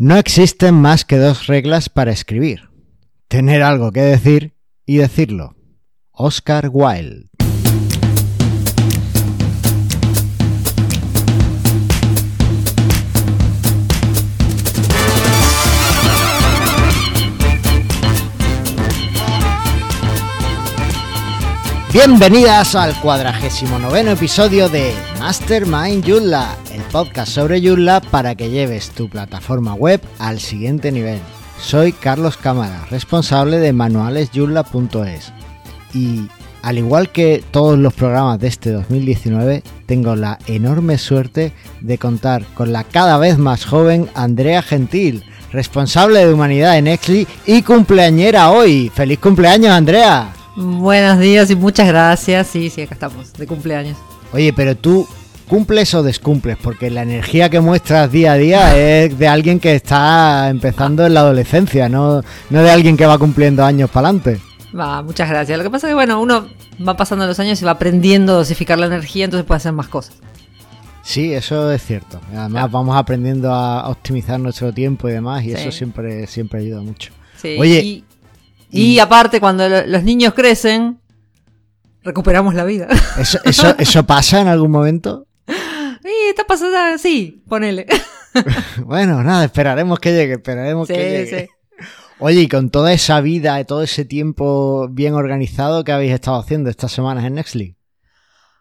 No existen más que dos reglas para escribir. Tener algo que decir y decirlo. Oscar Wilde. Bienvenidas al cuadragésimo noveno episodio de Mastermind Joomla, el podcast sobre Joomla para que lleves tu plataforma web al siguiente nivel. Soy Carlos Cámara, responsable de manualesjoomla.es y al igual que todos los programas de este 2019, tengo la enorme suerte de contar con la cada vez más joven Andrea Gentil, responsable de humanidad en Exli y cumpleañera hoy. ¡Feliz cumpleaños, Andrea! Buenos días y muchas gracias. Sí, sí, acá estamos, de cumpleaños. Oye, pero tú cumples o descumples, porque la energía que muestras día a día es de alguien que está empezando en la adolescencia, no, no de alguien que va cumpliendo años para adelante. Va, muchas gracias. Lo que pasa es que, bueno, uno va pasando los años y va aprendiendo a dosificar la energía, entonces puede hacer más cosas. Sí, eso es cierto. Además, vamos aprendiendo a optimizar nuestro tiempo y demás, y Sí. eso siempre, siempre ayuda mucho. Sí, Oye, y, y aparte, cuando lo- los niños crecen, recuperamos la vida. ¿Eso, eso, ¿Eso pasa en algún momento? y está pasando, sí, ponele. Bueno, nada, esperaremos que llegue, esperaremos Sí, que llegue. sí. Oye, y con toda esa vida y todo ese tiempo bien organizado, ¿qué habéis estado haciendo estas semanas en Nextly?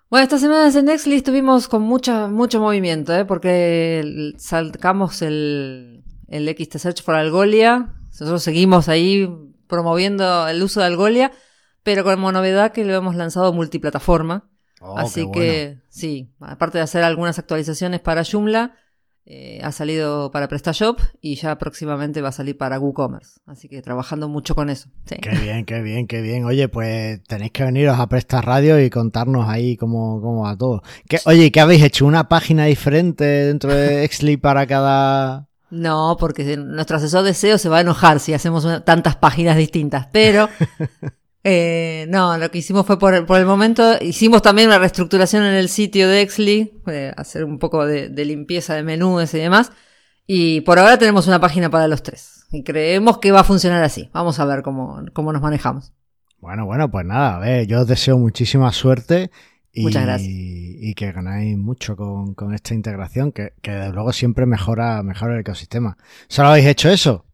Bueno, estas semanas en Nextly estuvimos con mucha, mucho movimiento, ¿eh? porque sacamos el, el XT Search for Algolia. Nosotros seguimos ahí promoviendo el uso de Algolia, pero como novedad que lo hemos lanzado multiplataforma. Oh, Así que sí, aparte de hacer algunas actualizaciones para Joomla, eh, ha salido para PrestaShop y ya próximamente va a salir para WooCommerce. Así que trabajando mucho con eso. Sí. Qué bien, qué bien, qué bien. Oye, pues tenéis que veniros a Presta Radio y contarnos ahí cómo, cómo va todo. ¿Qué- oye, ¿qué habéis hecho? ¿Una página diferente dentro de Exli para cada...? No, porque nuestro asesor de SEO se va a enojar si hacemos una- tantas páginas distintas. Pero, eh, no, lo que hicimos fue por, por el momento, hicimos también una reestructuración en el sitio de Exly, eh, hacer un poco de, de limpieza de menús y demás. Y por ahora tenemos una página para los tres. Y creemos que va a funcionar así. Vamos a ver cómo, cómo nos manejamos. Bueno, bueno, pues nada, a ver, yo os deseo muchísima suerte y, Muchas gracias. y que ganáis mucho con, con esta integración, que, que desde luego siempre mejora, mejora el ecosistema. ¿Solo habéis hecho eso?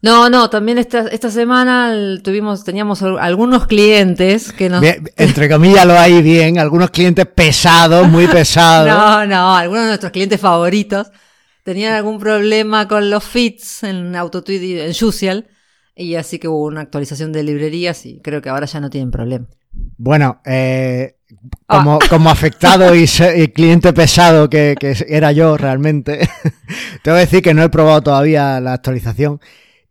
No, no, también esta, esta semana tuvimos, teníamos al- algunos clientes que nos, Bien, entre comillas lo hay bien, algunos clientes pesados, muy pesados. No, no, algunos de nuestros clientes favoritos tenían algún problema con los feeds en AutoTweet y en Juicial. Y así que hubo una actualización de librerías y creo que ahora ya no tienen problema. Bueno, eh, Ah. como, como afectado y, cliente pesado que, que era yo realmente, te voy a decir que no he probado todavía la actualización.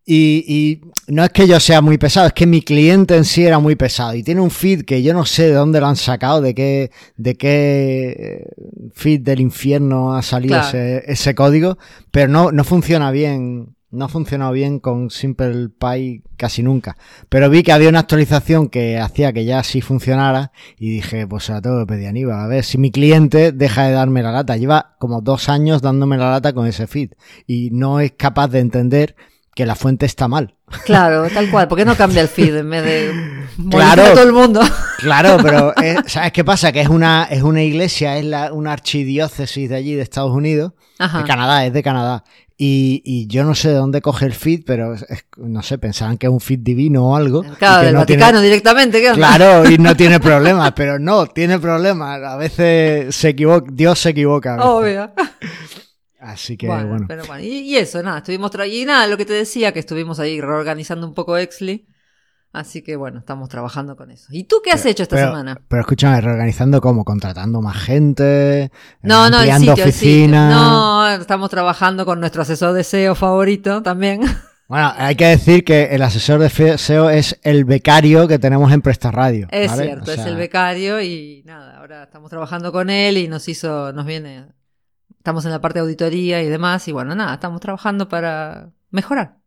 Y, y no es que yo sea muy pesado, es que mi cliente en sí era muy pesado. Y tiene un feed que yo no sé de dónde lo han sacado, de qué, de qué eh, feed del infierno ha salido Claro. ese, ese código, pero no, no funciona bien. No ha funcionado bien con Simple Pi casi nunca. Pero vi que había una actualización que hacía que ya sí funcionara y dije, pues se la tengo que pedir a Aníbal. A ver si mi cliente deja de darme la lata. Lleva como dos años dándome la lata con ese feed y no es capaz de entender que la fuente está mal. Claro, tal cual. ¿Por qué no cambia el feed en vez de Claro. a todo el mundo? Claro, pero eh, ¿sabes qué pasa? Que es una, es una iglesia, es la, una archidiócesis de allí de Estados Unidos, Ajá. de Canadá, es de Canadá. Y, y yo no sé de dónde coge el feed, pero es- no sé, pensaban que es un feed divino o algo. Claro, del no tiene- Vaticano directamente. ¿qué onda? Claro, y no tiene problemas, pero no, tiene problemas. A veces se equivoca, Dios se equivoca. Obvio. Así que Bueno, bueno. pero bueno. Y, y eso, nada, estuvimos y nada, lo que te decía, que estuvimos ahí reorganizando un poco Exly. Así que bueno, estamos trabajando con eso. ¿Y tú qué has hecho esta pero, semana? Pero escúchame, reorganizando cómo, contratando más gente, No, no, el ampliando el sitio. No, estamos trabajando con nuestro asesor de SEO favorito también. Bueno, hay que decir que el asesor de SEO es el becario que tenemos en Presta Radio. Es ¿vale? cierto, O es el becario y nada, ahora estamos trabajando con él y nos hizo, nos viene, estamos en la parte de auditoría y demás y bueno, nada, estamos trabajando para mejorar.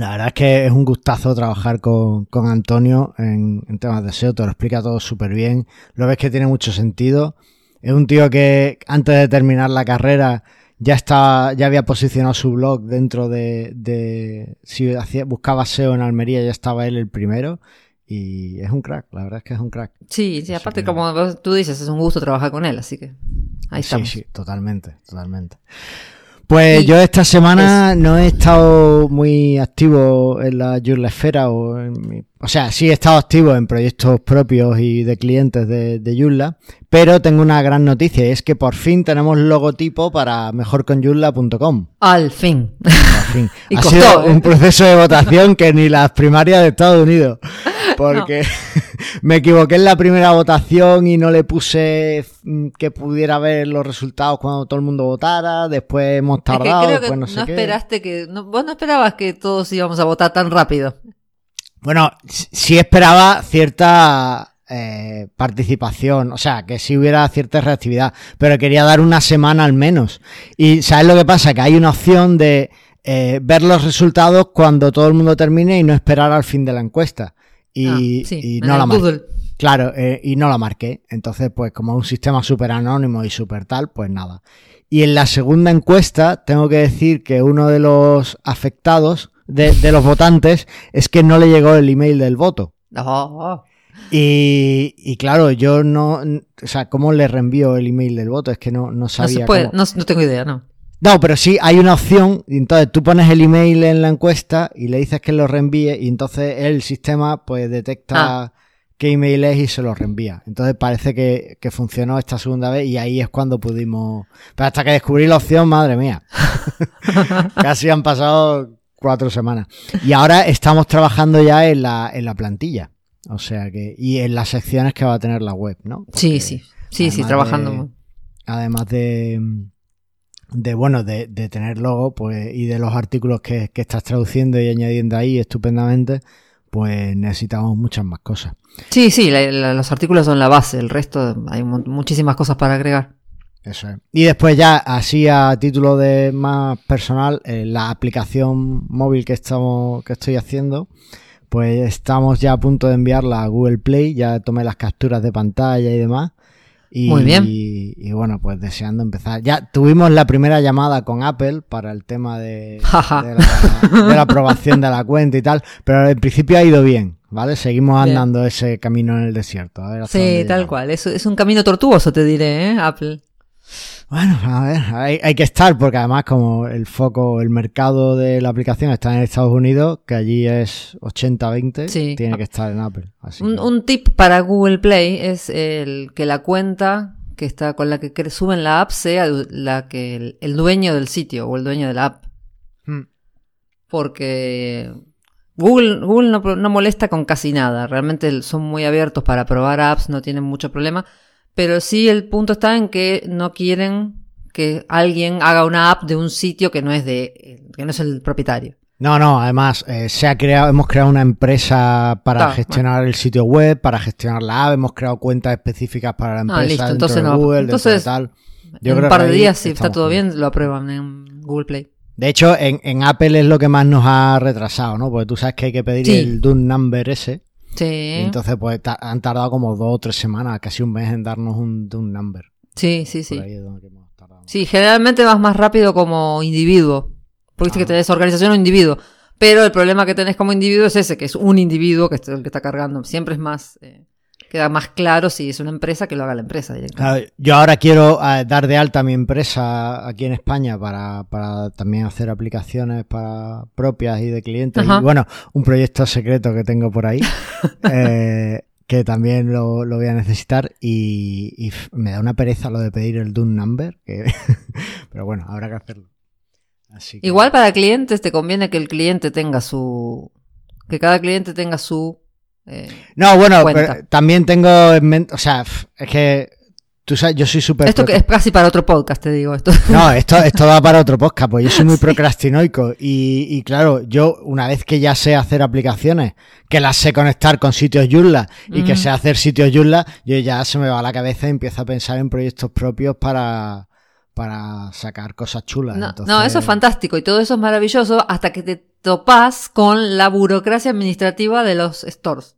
La verdad es que es un gustazo trabajar con, con Antonio en, en temas de SEO, te lo explica todo súper bien, lo ves que tiene mucho sentido. Es un tío que antes de terminar la carrera ya está, ya había posicionado su blog dentro de, de si hacía, buscaba SEO en Almería, ya estaba él el primero. Y es un crack, la verdad es que es un crack. Sí, sí, aparte como tú dices, es un gusto trabajar con él, así que ahí estamos. Sí, sí, totalmente, totalmente. Pues yo esta semana no he estado muy activo en la Joomla Esfera o en mi, o sea, sí he estado activo en proyectos propios y de clientes de, de pero tengo una gran noticia y es que por fin tenemos logotipo para mejorconjoomla.com. Al fin. Al fin. Y ha costó, sido ¿eh? un proceso de votación que ni las primarias de Estados Unidos. Porque me equivoqué en la primera votación y no le puse mm, que pudiera ver los resultados cuando todo el mundo votara. Después hemos Es que tardado, creo que después no, no sé qué. esperaste que. no- vos no esperabas que todos íbamos a votar tan rápido. Bueno, sí esperaba cierta eh, participación, o sea, que sí hubiera cierta reactividad, pero quería dar una semana al menos. Y ¿sabes lo que pasa? Que hay una opción de eh, ver los resultados cuando todo el mundo termine y no esperar al fin de la encuesta. Y, Ah, sí, y en no la marqué. Claro, eh, y no la marqué. Entonces, pues como es un sistema súper anónimo y súper tal, pues nada. Y en la segunda encuesta, tengo que decir que uno de los afectados, de, de los votantes, es que no le llegó el email del voto. Oh, Y, y claro, yo no, o sea, ¿cómo le reenvío el email del voto? Es que no, no no sabía. se puede, cómo. no, no tengo idea, no. No, pero sí hay una opción, y entonces tú pones el email en la encuesta y le dices que lo reenvíe y entonces el sistema pues detecta Ah. qué email es y se lo reenvía. Entonces parece que, que funcionó esta segunda vez y ahí es cuando pudimos... Pero hasta que descubrí la opción, madre mía. Casi han pasado cuatro semanas. Y ahora estamos trabajando ya en la, en la plantilla. O sea que... Y en las secciones que va a tener la web, ¿no? Sí, Porque- sí. Sí, sí, trabajando. de- además de, de bueno, de, de tener logo, pues, y de los artículos que, que estás traduciendo y añadiendo ahí estupendamente, pues necesitamos muchas más cosas. Sí, sí, la- la- los artículos son la base, el resto hay mu- muchísimas cosas para agregar. Eso es. Y después ya, así a título de más personal, eh, la aplicación móvil que estamos, que estoy haciendo, pues estamos ya a punto de enviarla a Google Play, ya tomé las capturas de pantalla y demás. Y, Muy bien. Y, y bueno, pues deseando empezar. Ya tuvimos la primera llamada con Apple para el tema de, la, de la aprobación de la cuenta y tal, pero en principio ha ido bien, ¿vale? Seguimos Bien. andando ese camino en el desierto. A ver hasta Sí, tal cual. Es, es un camino tortuoso, te diré, ¿eh? Apple. Bueno, a ver, hay, hay que estar porque además como el foco, el mercado de la aplicación está en Estados Unidos, que allí es 80-20, Sí. tiene que estar en Apple. Así Un, que- un tip para Google Play es el que la cuenta que está con la que suben la app sea la que el, el dueño del sitio o el dueño de la app. Hmm. Porque Google, Google no, pro- no molesta con casi nada. Realmente son muy abiertos para probar apps, no tienen mucho problema. Pero sí el punto está en que no quieren que alguien haga una app de un sitio que no es de, que no es el propietario. No, no, además eh, se ha creado, hemos creado una empresa para gestionar el sitio web, para gestionar la app, hemos creado cuentas específicas para la empresa Ah, listo, dentro entonces de no. Google, Entonces, tal. en un par de días, si está todo bien. bien, lo aprueban en Google Play. De hecho, en, en Apple es lo que más nos ha retrasado, ¿no? Porque tú sabes que hay que pedir Sí. el DUN number ese. Sí. Y entonces, pues han tardado como dos o tres semanas, casi un mes en darnos un number. Sí, sí, sí. Sí, generalmente vas más rápido como individuo. Porque viste Ah. que tenés organización o individuo. Pero el problema que tenés como individuo es ese, que es un individuo que es el que está cargando. Siempre es más, eh, queda más claro si es una empresa que lo haga la empresa directamente. Claro, yo ahora quiero eh, dar de alta mi empresa aquí en España para, para también hacer aplicaciones para propias y de clientes. Ajá. Y bueno, un proyecto secreto que tengo por ahí, eh, que también lo, lo voy a necesitar. Y, me da una pereza lo de pedir el DUN number, que- pero bueno, habrá que hacerlo. Así que- Igual para clientes te conviene que el cliente tenga su... Que cada cliente tenga su... eh, No, bueno, pero también tengo en mente, o sea, es que tú sabes, yo soy súper... esto que es casi para otro podcast, te digo esto. No, esto, esto va para otro podcast, pues yo soy muy procrastinoico y, y claro, yo una vez que ya sé hacer aplicaciones, que las sé conectar con sitios Joomla y que sé hacer sitios Joomla, yo ya se me va a la cabeza y empiezo a pensar en proyectos propios para, para sacar cosas chulas. No, Entonces- no, eso es fantástico y todo eso es maravilloso hasta que te topás con la burocracia administrativa de los stores.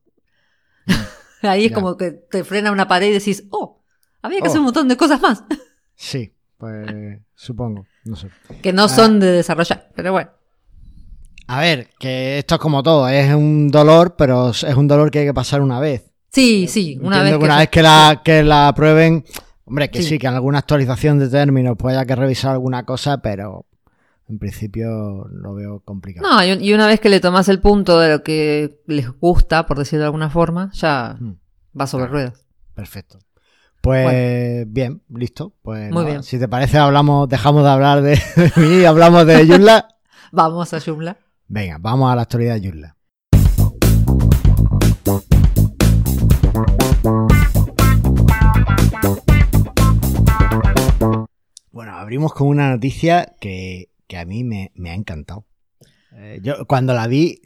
Ahí es Ya. como que te frena una pared y decís, oh, había que Oh. hacer un montón de cosas más. Sí, Pues supongo, no sé. Que no son de desarrollar, pero bueno. A ver, que esto es como todo, es un dolor, pero es un dolor que hay que pasar una vez. Sí, sí, una vez Entiendo que, una vez que la, que la prueben, hombre, que Sí. sí. que en alguna actualización de términos pues haya que revisar alguna cosa, pero en principio lo veo complicado. No, y, una vez que le tomas el punto de lo que les gusta, por decirlo de alguna forma, ya Mm, va sobre ruedas. perfecto. Pues bien, listo. Pues Muy bien. si te parece, hablamos, dejamos de hablar de, de mí y hablamos de Joomla. Vamos a Joomla. Venga, vamos a la actualidad de Joomla. Bueno, abrimos con una noticia que, que a mí me, me ha encantado. Eh, yo cuando la vi,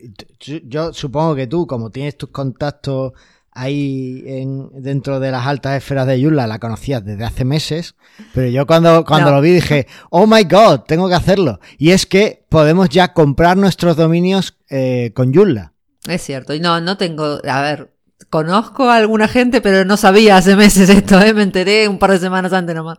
yo, supongo que tú, como tienes tus contactos ahí en, dentro de las altas esferas de Joomla, la conocías desde hace meses, pero yo cuando, cuando No. lo vi dije, oh my god, tengo que hacerlo. Y es que podemos ya comprar nuestros dominios eh, con Joomla. Es cierto. Y no, no tengo. A ver, conozco a alguna gente, pero no sabía hace meses esto, ¿eh? Me enteré un par de semanas antes nomás.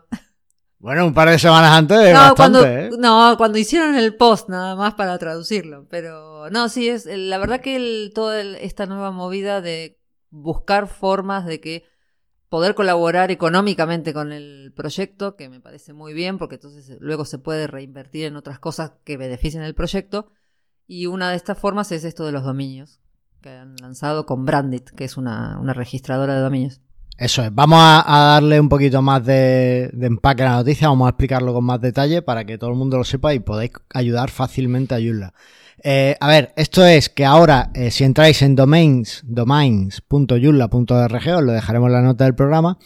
Bueno, un par de semanas antes, no, bastante, cuando, ¿eh? no, cuando hicieron el post nada más para traducirlo. Pero no, sí, es la verdad que el, toda el- esta nueva movida de buscar formas de que poder colaborar económicamente con el proyecto, que me parece muy bien, porque entonces luego se puede reinvertir en otras cosas que beneficien el proyecto. Y una de estas formas es esto de los dominios, que han lanzado con Brandit, que es una, una registradora de dominios. Eso es, vamos a, a darle un poquito más de, de empaque a la noticia, vamos a explicarlo con más detalle para que todo el mundo lo sepa y podáis ayudar fácilmente a Joomla. Eh, a ver, esto es que ahora, eh, si entráis en domains, domains.joomla.org, os lo dejaremos en la nota del programa,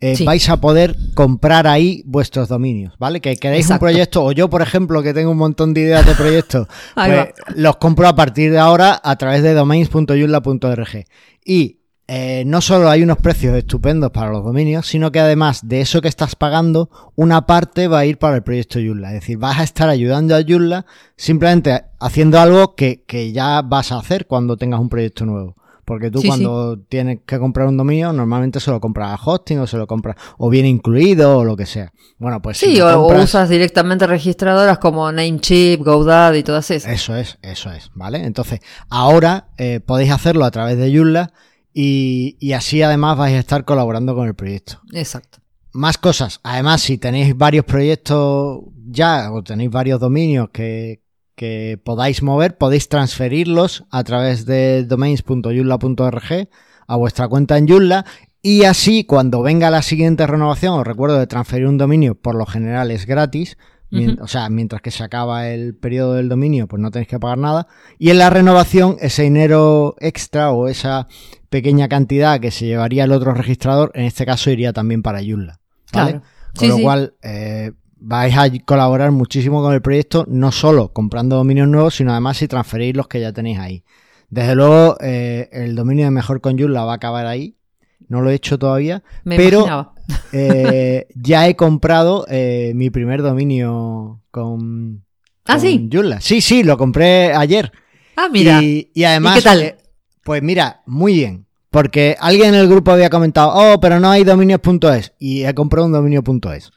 eh, Sí. vais a poder comprar ahí vuestros dominios, ¿vale? Que queréis Exacto. un proyecto, o yo, por ejemplo, que tengo un montón de ideas de proyectos, pues, los compro a partir de ahora a través de domains.joomla.org. Y eh, no solo hay unos precios estupendos para los dominios, sino que además de eso que estás pagando, una parte va a ir para el proyecto Joomla. Es decir, vas a estar ayudando a Joomla simplemente haciendo algo que, que ya vas a hacer cuando tengas un proyecto nuevo. Porque tú Sí, cuando tienes que comprar un dominio, normalmente se lo compras a hosting o se lo compras, o viene incluido o lo que sea. Bueno, pues si Sí, lo o, usas directamente registradoras como Namecheap, GoDaddy y todas esas. Eso es, eso es, ¿vale? Entonces, ahora eh, podéis hacerlo a través de Joomla y, y así además vais a estar colaborando con el proyecto. Exacto. Más cosas. Además, si tenéis varios proyectos ya o tenéis varios dominios que, que podáis mover, podéis transferirlos a través de domains.joomla.org a vuestra cuenta en Joomla y así cuando venga la siguiente renovación, os recuerdo de transferir un dominio, por lo general es gratis, o sea, mientras que se acaba el periodo del dominio, pues no tenéis que pagar nada. Y en la renovación, ese dinero extra o esa pequeña cantidad que se llevaría el otro registrador, en este caso iría también para Joomla. ¿vale? Claro. Con Sí, lo sí. cual, eh, vais a colaborar muchísimo con el proyecto, no solo comprando dominios nuevos, sino además si transferís los que ya tenéis ahí. Desde luego, eh, el dominio de Mejor con Joomla va a acabar ahí. No lo he hecho todavía, Me pero eh, ya he comprado mi primer dominio con, Ah, con sí. Joomla. Sí, sí, lo compré ayer. Ah, mira. Y, y además, ¿Y qué tal? Eh, pues mira, muy bien. Porque alguien en el grupo había comentado, oh, pero no hay dominios.es. Y he comprado un dominio.es.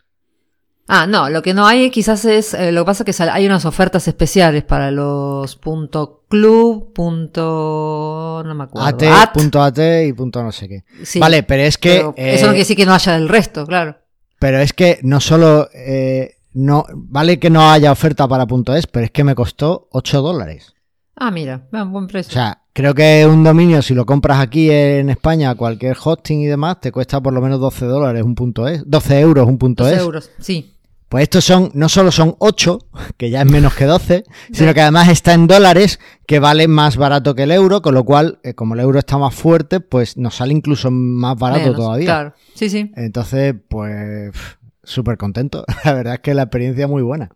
Ah, no, lo que no hay quizás es, eh, lo que pasa es que hay unas ofertas especiales para los punto .club, punto, no me acuerdo, AT, at, punto AT y punto no sé qué. sí, vale, pero es que. pero eh, eso no quiere decir que no haya del resto, claro. Pero es que no solo. eh, no, vale que no haya oferta para punto .es, pero es que me costó 8 dólares. Ah, mira, ah, buen precio. O sea, creo que un dominio, si lo compras aquí en España, cualquier hosting y demás, te cuesta por lo menos 12 dólares un punto .es. 12 euros un punto 12 .es. euros, sí. Pues estos son, no solo son 8, que ya es menos que 12, sino que además está en dólares, que vale más barato que el euro, con lo cual, eh, como el euro está más fuerte, pues nos sale incluso más barato Menos, todavía. Claro, sí, sí. Entonces, pues, súper contento. La verdad es que la experiencia es muy buena.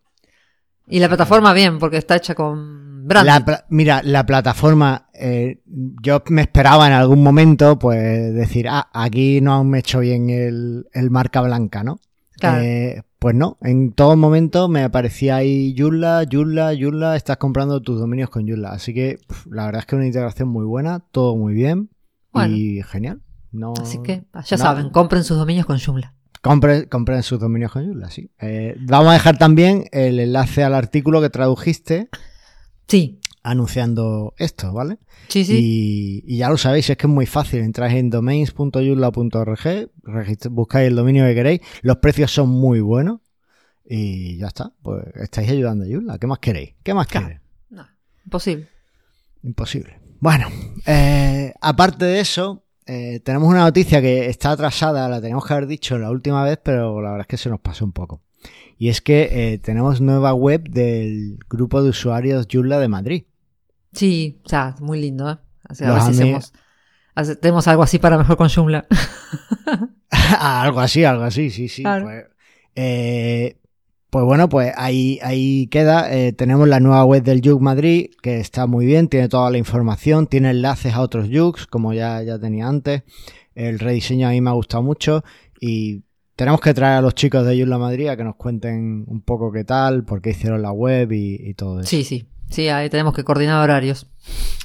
Y la plataforma bien, porque está hecha con branding. La pla- mira, la plataforma, eh, yo me esperaba en algún momento, pues, decir, ah, aquí no han hecho bien el, el marca blanca, ¿no? Claro. Eh, pues no, en todo momento me aparecía ahí Joomla, Joomla, Joomla, estás comprando tus dominios con Joomla. Así que la verdad es que una integración muy buena, todo muy bien Bueno. y genial. No, Así que, ya no- saben, compren sus dominios con Joomla. Compren, compren sus dominios con Joomla, sí. Eh, vamos a dejar también el enlace al artículo que tradujiste Sí, anunciando esto, ¿vale? sí, sí. Y, y ya lo sabéis, es que es muy fácil. Entráis en domains.joomla.org, registr- buscáis el dominio que queréis. Los precios son muy buenos. Y ya está. Pues estáis ayudando a Joomla. ¿Qué más queréis? ¿Qué más queréis? No, imposible. Imposible. Bueno, eh, aparte de eso, eh, tenemos una noticia que está atrasada, la teníamos que haber dicho la última vez, pero la verdad es que se nos pasó un poco. Y es que eh, tenemos nueva web del grupo de usuarios Joomla de Madrid. Sí, o sea, muy lindo, ¿eh? O sea, a ver si hacemos, hacemos algo así para mejor con Joomla. algo así, algo así, sí, sí. Claro. Pues, eh, pues bueno, pues ahí, ahí queda. Eh, tenemos la nueva web del Yug Madrid, que está muy bien, tiene toda la información, tiene enlaces a otros Yugs, como ya, ya tenía antes. El rediseño a mí me ha gustado mucho y tenemos que traer a los chicos de Joomla Madrid a que nos cuenten un poco qué tal, por qué hicieron la web y, y todo eso. Sí, sí. Sí, ahí tenemos que coordinar horarios.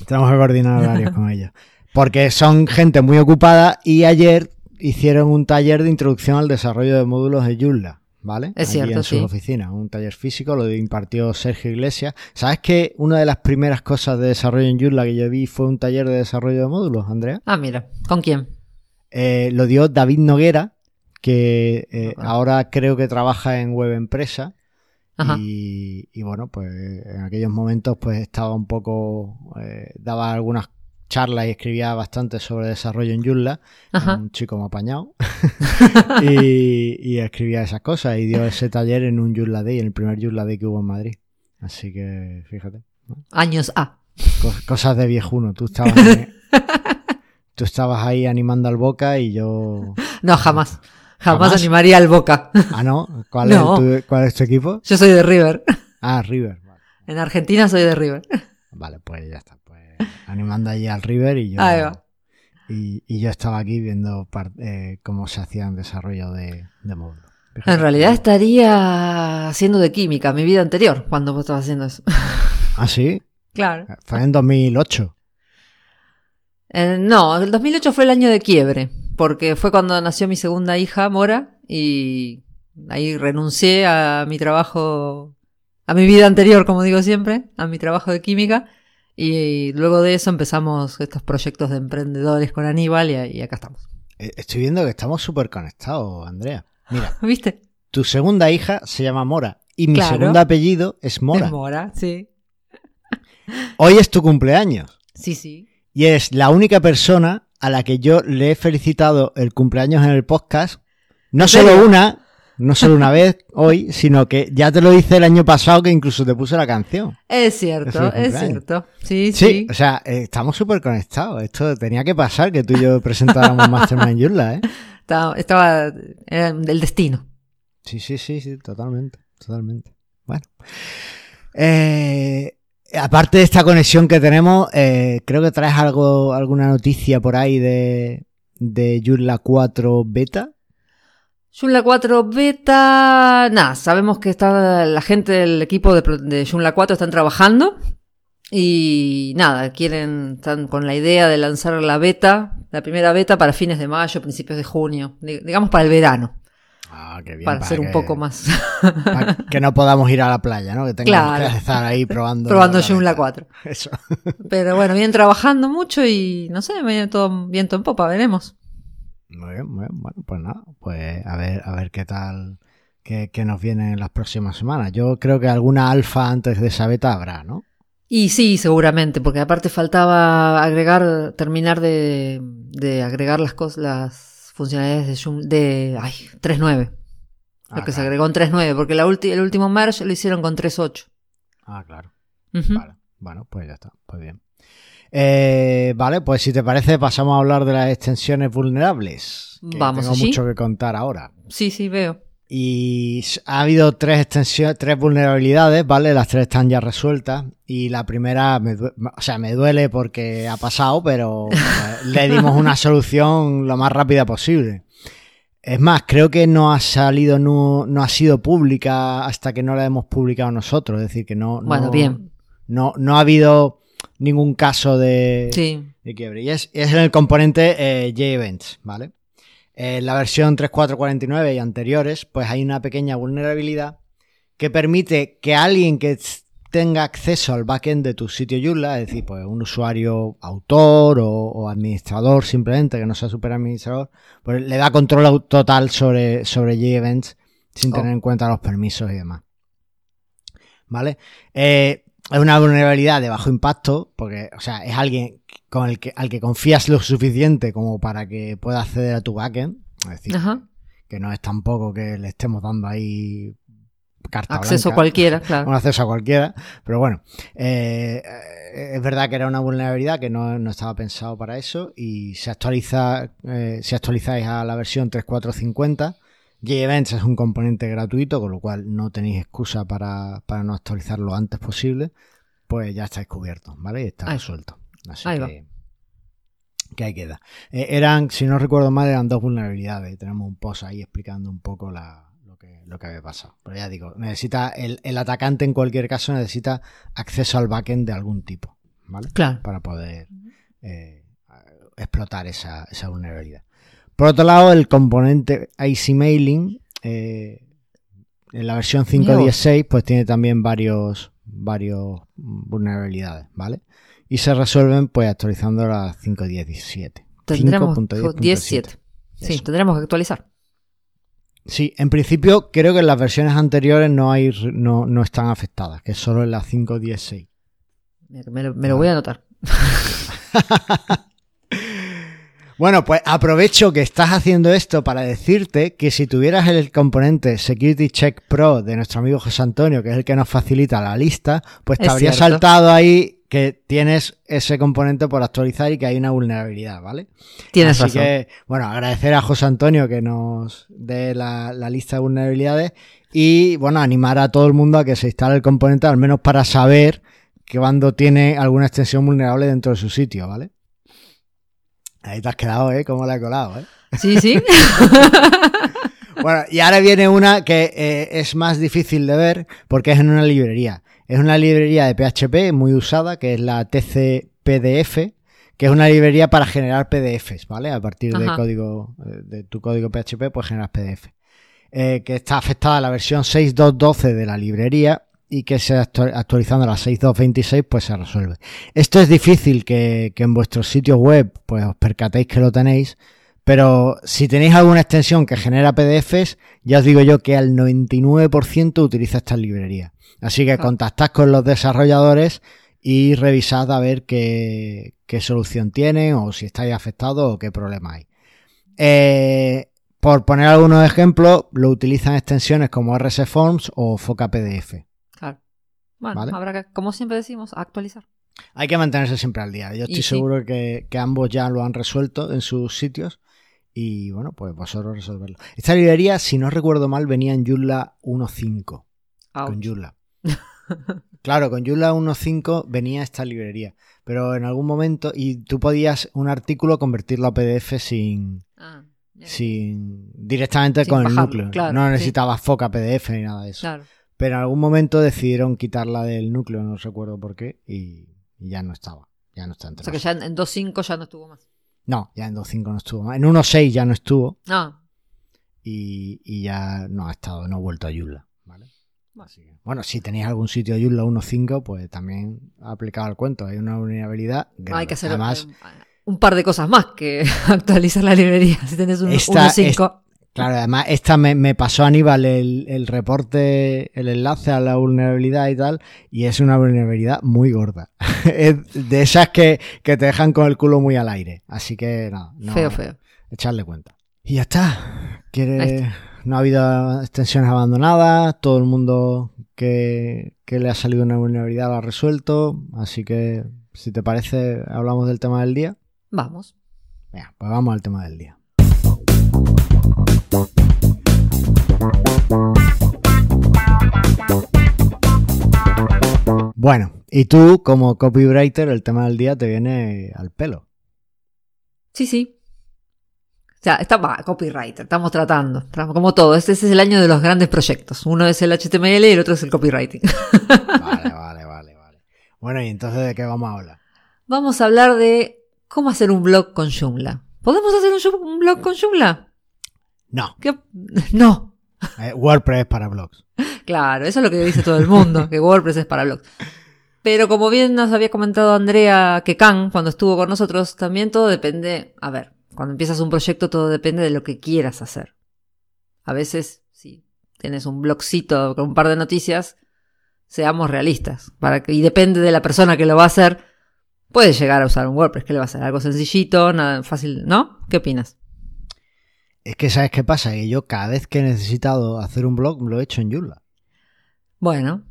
Tenemos que coordinar horarios con ellos. Porque son gente muy ocupada y ayer hicieron un taller de introducción al desarrollo de módulos de Joomla, ¿vale? Es Allí cierto, en sus sí. oficinas, un taller físico, lo impartió Sergio Iglesias. ¿Sabes que una de las primeras cosas de desarrollo en Joomla que yo vi fue un taller de desarrollo de módulos, Andrea? Ah, mira. ¿Con quién? Eh, lo dio David Noguera, que eh, ahora creo que trabaja en Web Empresa. Y, y bueno, pues en aquellos momentos pues estaba un poco, eh, daba algunas charlas y escribía bastante sobre desarrollo en Joomla, un chico muy apañado, y, y escribía esas cosas y dio ese taller en un Joomla Day, en el primer Joomla Day que hubo en Madrid. Así que fíjate, ¿no? Años A. Cos- cosas de viejuno, tú estabas, tú estabas ahí animando al Boca y yo... No, jamás. Jamás, ¿Jamás? animaría al Boca. Ah, no, ¿cuál, No. Es, tu, ¿cuál es tu equipo? Yo soy de River. Ah, River. Vale. En Argentina soy de River. Vale, pues ya está. Pues animando allí al River y yo. Ahí va. Y, y yo estaba aquí viendo eh, cómo se hacía un desarrollo de, de módulo. Fíjate. En realidad estaría haciendo de química, mi vida anterior, cuando vos estabas haciendo eso. Ah, sí. Claro. Fue en 2008. Eh, no, el 2008 fue el año de quiebre, porque fue cuando nació mi segunda hija, Mora, y ahí renuncié a mi trabajo, a mi vida anterior, como digo siempre, a mi trabajo de química, y luego de eso empezamos estos proyectos de emprendedores con Aníbal y, y acá estamos. Eh, Estoy viendo que estamos súper conectados, Andrea. Mira, ¿Viste? tu segunda hija se llama Mora y mi Claro. segundo apellido es Mora. Es Mora, sí. Hoy es tu cumpleaños Sí, sí. y eres la única persona a la que yo le he felicitado el cumpleaños en el podcast. No ¿En solo serio? una, no solo una vez hoy, sino que ya te lo hice el año pasado que incluso te puse la canción. Es cierto, es cierto. Sí, Sí, sí. o sea, eh, estamos súper conectados. Esto tenía que pasar que tú y yo presentáramos Mastermind Joomla, ¿eh? Estaba, estaba era el destino. Sí, sí, sí, sí, totalmente, totalmente. Bueno. Eh, aparte de esta conexión que tenemos, eh, creo que traes algo, alguna noticia por ahí de, de Joomla 4 beta. Joomla 4 beta, nada, sabemos que está la gente del equipo de, de Joomla 4 están trabajando y nada, quieren, están con la idea de lanzar la beta, la primera beta para fines de mayo, principios de junio, di- digamos para el verano, Ah, qué bien. para ser un poco más para que no podamos ir a la playa, ¿no? Que tengamos Claro. que estar ahí probando. probando la Joomla beta. 4. Eso. Pero bueno, vienen trabajando mucho y no sé, viene todo viento en popa, veremos. Muy bien, muy bien. Bueno, pues nada, pues a ver, a ver qué tal, qué, qué nos viene en las próximas semanas. Yo creo que alguna alfa antes de esa beta habrá, ¿no? Y sí, seguramente, porque aparte faltaba agregar, terminar de, de agregar las cosas, las funcionalidades de Joom, de, ay, 3.9. Lo Ah, que se agregó en 3.9, porque la ulti- el último merge lo hicieron con 3.8. Ah, claro. Vale. Bueno, pues ya está. Pues bien. Eh, vale, pues si te parece, pasamos a hablar de las extensiones vulnerables. que Vamos Tengo allí. mucho que contar ahora. Sí, sí, veo. Y ha habido tres extensiones, tres vulnerabilidades, ¿vale? Las tres están ya resueltas. Y la primera, me o sea, me duele porque ha pasado, pero eh, le dimos una solución lo más rápida posible. Es más, creo que no ha salido, no, no ha sido pública hasta que no la hemos publicado nosotros. Es decir, que no. no- Bueno, bien. No, no ha habido ningún caso de, Sí. de quiebre. Y es, es en el componente eh, JEvents, ¿vale? En la versión 3.4.49 y anteriores, pues hay una pequeña vulnerabilidad que permite que alguien que tenga acceso al backend de tu sitio Joomla, es decir, pues un usuario autor o, administrador simplemente, que no sea super administrador, pues le da control total sobre, sobre G-Events sin tener oh. en cuenta los permisos y demás. ¿Vale? Eh, es una vulnerabilidad de bajo impacto, porque, o sea, es alguien con el que, al que confías lo suficiente como para que pueda acceder a tu backend. Es decir, que no es tampoco que le estemos dando ahí carta acceso a cualquiera, claro. Un acceso a cualquiera, pero bueno, eh, es verdad que era una vulnerabilidad que no, estaba pensado para eso y se actualiza, eh, si actualizáis a la versión 3.450, JEvents es un componente gratuito, con lo cual no tenéis excusa para, no actualizarlo lo antes posible, pues ya estáis cubiertos, ¿vale? Y está resuelto. Así que, que ahí queda. Eh, eran, si no recuerdo mal, eran dos vulnerabilidades. Tenemos un post ahí explicando un poco la, lo, que, lo que había pasado. Pero ya digo, necesita, el, el atacante en cualquier caso necesita acceso al backend de algún tipo, ¿vale? Claro. Para poder eh, explotar esa, esa vulnerabilidad. Por otro lado, el componente IC Mailing, eh, en la versión 5.16, pues tiene también varios, varios vulnerabilidades, ¿vale? Y se resuelven pues actualizando la 5.17. Tendremos 5.17. Sí, tendremos que actualizar. Sí, en principio creo que en las versiones anteriores no hay no, no están afectadas, que solo en la 5.16. Me, lo, me lo voy a anotar. Bueno, pues aprovecho que estás haciendo esto para decirte que si tuvieras el componente Security Check Pro de nuestro amigo José Antonio, que es el que nos facilita la lista, pues te habría saltado ahí que tienes ese componente por actualizar y que hay una vulnerabilidad, ¿vale? Tienes Así que, bueno, agradecer a José Antonio que nos dé la, la lista de vulnerabilidades y, bueno, animar a todo el mundo a que se instale el componente, al menos para saber que cuando tiene alguna extensión vulnerable dentro de su sitio, ¿vale? Ahí te has quedado, ¿eh? Como la he colado, ¿eh? Sí, sí. bueno, y ahora viene una que eh, es más difícil de ver porque es en una librería. Es una librería de PHP muy usada, que es la TCPDF, que es una librería para generar PDFs, ¿vale? A partir de código, eh, de tu código PHP, pues generas PDF. Eh, que está afectada a la versión 6.2.12 de la librería y que se actualizando la 6226 pues se resuelve. Esto es difícil que, en vuestros sitios web pues os percatéis que lo tenéis, pero si tenéis alguna extensión que genera PDFs, ya os digo yo que al 99% utiliza esta librería. Así que contactad con los desarrolladores y revisad a ver qué, qué solución tienen o si estáis afectados o qué problema hay. Eh, por poner algunos ejemplos, lo utilizan extensiones como RS Forms o Foca PDF. Bueno, habrá que, como siempre decimos, actualizar. Hay que mantenerse siempre al día. Yo estoy seguro que, ambos ya lo han resuelto en sus sitios. Y bueno, pues vosotros resolverlo. Esta librería, si no recuerdo mal, venía en Joomla 1.5. Con Joomla. claro, con Joomla 1.5 venía esta librería. Pero en algún momento, y tú podías un artículo convertirlo a PDF sin. Ah, sin directamente con el núcleo. no necesitabas foca PDF ni nada de eso. Claro. Pero en algún momento decidieron quitarla del núcleo, no recuerdo por qué, y, ya no estaba. Ya no está entre O sea que ya en 2.5 ya no estuvo más. No, ya en 2.5 no estuvo más. En 1.6 ya no estuvo. Ah. Y, y, ya no ha estado, no ha vuelto a Joomla. ¿vale? bueno, si tenéis algún sitio de Joomla 1.5, pues también ha aplicado el cuento. Hay una vulnerabilidad. Hay que hacer Además, un par de cosas más que actualizar la librería si tenés un 1.5. Claro, además esta me, pasó Aníbal el, el, reporte, el enlace a la vulnerabilidad y tal, y es una vulnerabilidad muy gorda. es de esas que, te dejan con el culo muy al aire. Así que nada, no, feo, feo. Echarle cuenta. Y ya está. Quiere, no ha habido extensiones abandonadas, todo el mundo que, que le ha salido una vulnerabilidad lo ha resuelto, así que si te parece, hablamos del tema del día. Vamos. Venga, pues vamos al tema del día. Bueno, y tú como copywriter el tema del día te viene al pelo. Sí, sí. O sea, está, copywriter, estamos tratando, como todo. Este, es el año de los grandes proyectos. Uno es el HTML y el otro es el copywriting. Vale, vale, vale, vale. Bueno, y entonces de qué vamos a hablar? Vamos a hablar de cómo hacer un blog con Joomla. ¿Podemos hacer un, blog con Joomla? No, ¿Qué? No. eh, WordPress para blogs. Claro, eso es lo que dice todo el mundo, que WordPress es para blogs. Pero como bien nos había comentado Andrea Kekan cuando estuvo con nosotros, también todo depende, a ver, cuando empiezas un proyecto todo depende de lo que quieras hacer. A veces, si tienes un blogcito con un par de noticias, seamos realistas. Para que, y depende de la persona que lo va a hacer, puedes llegar a usar un WordPress. ¿Qué le va a hacer? Algo sencillito, nada fácil, ¿no? ¿Qué opinas? Es que, ¿sabes qué pasa? Que yo cada vez que he necesitado hacer un blog lo he hecho en Joomla. Bueno,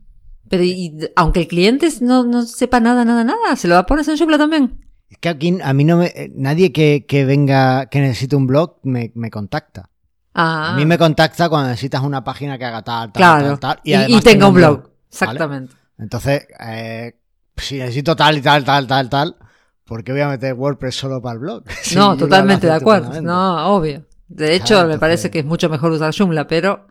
pero y, aunque el cliente no, no sepa nada, nada, nada, se lo pones en Joomla también. Es que aquí a mí no me. eh, Nadie que, que venga, que necesite un blog, me, me contacta. Ah, A mí me contacta cuando necesitas una página que haga tal, tal, claro. tal, tal. y, y tenga tengo un blog. Exactamente. Entonces, eh, si necesito tal y tal, tal, tal, tal, ¿por qué voy a meter WordPress solo para el blog? No, totalmente de acuerdo. No, obvio. De hecho, Claro, me parece que es mucho mejor usar Joomla, pero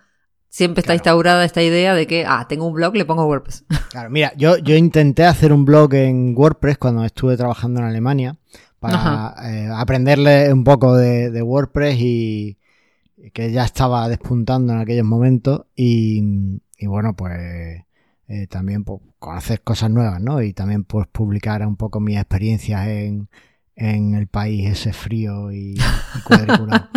siempre está Claro. instaurada esta idea de que, ah, tengo un blog, le pongo WordPress. Claro, mira, yo, yo intenté hacer un blog en WordPress cuando estuve trabajando en Alemania para eh, aprenderle un poco de, de WordPress y que ya estaba despuntando en aquellos momentos y, y bueno, pues eh, también pues, conocer cosas nuevas, ¿no? Y también pues publicar un poco mis experiencias en, en el país ese frío y, y cuadriculado.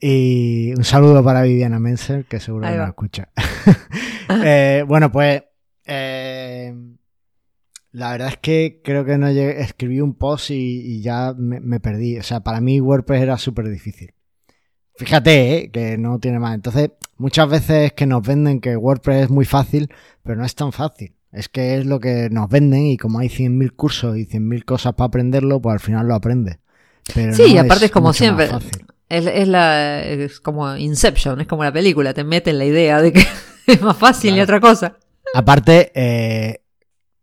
Y un saludo para Viviana Menser, que seguro que nos escucha. Eh, bueno, pues eh, la verdad es que creo que no llegué, escribí un post y, y ya me, me perdí. O sea, para mí WordPress era súper difícil. Fíjate, ¿eh? que no tiene más. Entonces, muchas veces es que nos venden que WordPress es muy fácil, pero no es tan fácil. Es que es lo que nos venden y como hay 100.000 cursos y 100.000 cosas para aprenderlo, pues al final lo aprendes. Pero Sí, no y aparte es como más siempre. fácil. Es, es la, es como Inception, es como la película, te mete en la idea de que es más fácil y otra cosa. Aparte, eh,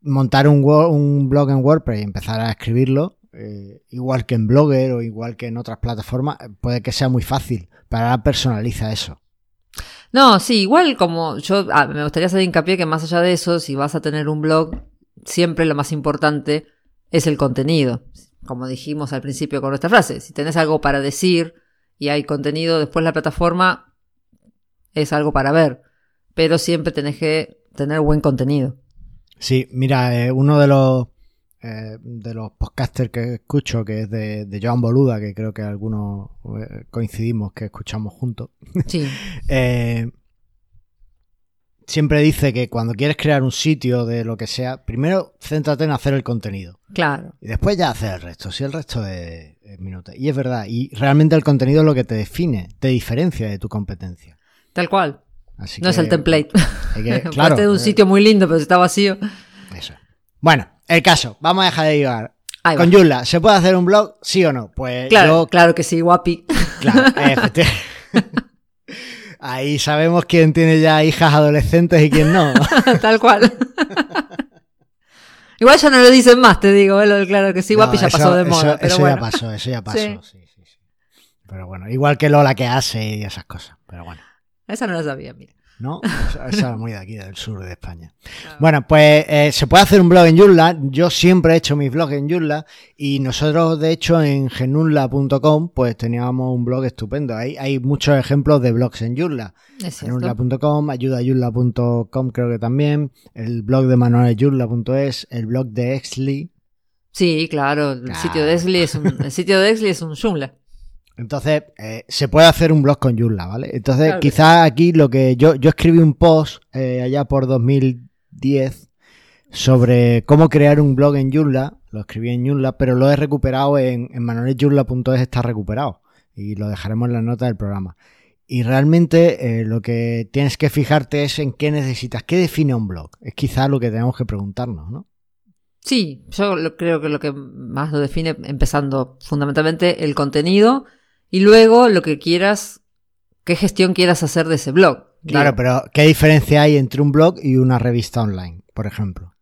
montar un blog en WordPress y empezar a escribirlo, eh, igual que en Blogger o igual que en otras plataformas, eh, puede que sea muy fácil, pero ahora personaliza eso. No, sí, igual como yo ah, me gustaría hacer hincapié que más allá de eso, si vas a tener un blog, siempre lo más importante es el contenido. Como dijimos al principio con nuestra frase, si tenés algo para decir y hay contenido, después la plataforma es algo para ver, pero siempre tenés que tener buen contenido. Sí, mira, eh, uno de los eh, de los podcasters que escucho, que es de, de Joan Boluda, que creo que algunos eh, coincidimos que escuchamos juntos, Sí, eh, siempre dice que cuando quieres crear un sitio de lo que sea, primero céntrate en hacer el contenido. claro. Y después ya hacer el resto, si el resto es, es minuto. Y es verdad, y realmente el contenido es lo que te define, te diferencia de tu competencia. Tal cual. Así No es el template. que- Parte claro, de un eh, sitio muy lindo, pero está vacío. Eso. Bueno, el caso, vamos a dejar de llevar. Ahí va. Con Joomla, ¿se puede hacer un blog? ¿Sí o no? Pues Claro, yo, claro que sí, guapi. claro, Ahí sabemos quién tiene ya hijas adolescentes y quién no. Tal cual. Igual ya no lo dicen más, te digo, ¿eh? lo del claro que sí, guapi No, ya eso- pasó de eso- moda. pero eso bueno. ya pasó, eso ya pasó. Sí. sí, sí, sí. Pero bueno, igual que Lola que hace y esas cosas. Pero bueno. Esa no la sabía, mira. ¿No? Esa es muy de aquí, del sur de España. Bueno, pues eh, se puede hacer un blog en Joomla. Yo siempre he hecho mis blogs en Joomla y nosotros, de hecho, en genunla.com, pues teníamos un blog estupendo. Hay, hay muchos ejemplos de blogs en Joomla. Genunla.com, ayudayunla.com creo que también, el blog de manualesyunla.es, el blog de Exley. Sí, claro, el Claro. sitio de Exley es un, el sitio de Exley es un Joomla. Entonces, eh, se puede hacer un blog con Joomla, ¿vale? Entonces, Claro quizás aquí lo que yo, yo escribí un post eh, allá por 2010 sobre cómo crear un blog en Joomla, lo escribí en Joomla, pero lo he recuperado en, en manueljoomla.es, está recuperado y lo dejaremos en la nota del programa. Y realmente eh, lo que tienes que fijarte es en qué necesitas, qué define un blog. Es quizás lo que tenemos que preguntarnos, ¿no? Sí, yo lo- creo que lo que más lo define, empezando fundamentalmente el contenido y luego lo que quieras, qué gestión quieras hacer de ese blog. Claro, Digo, pero ¿qué diferencia hay entre un blog y una revista online, por ejemplo?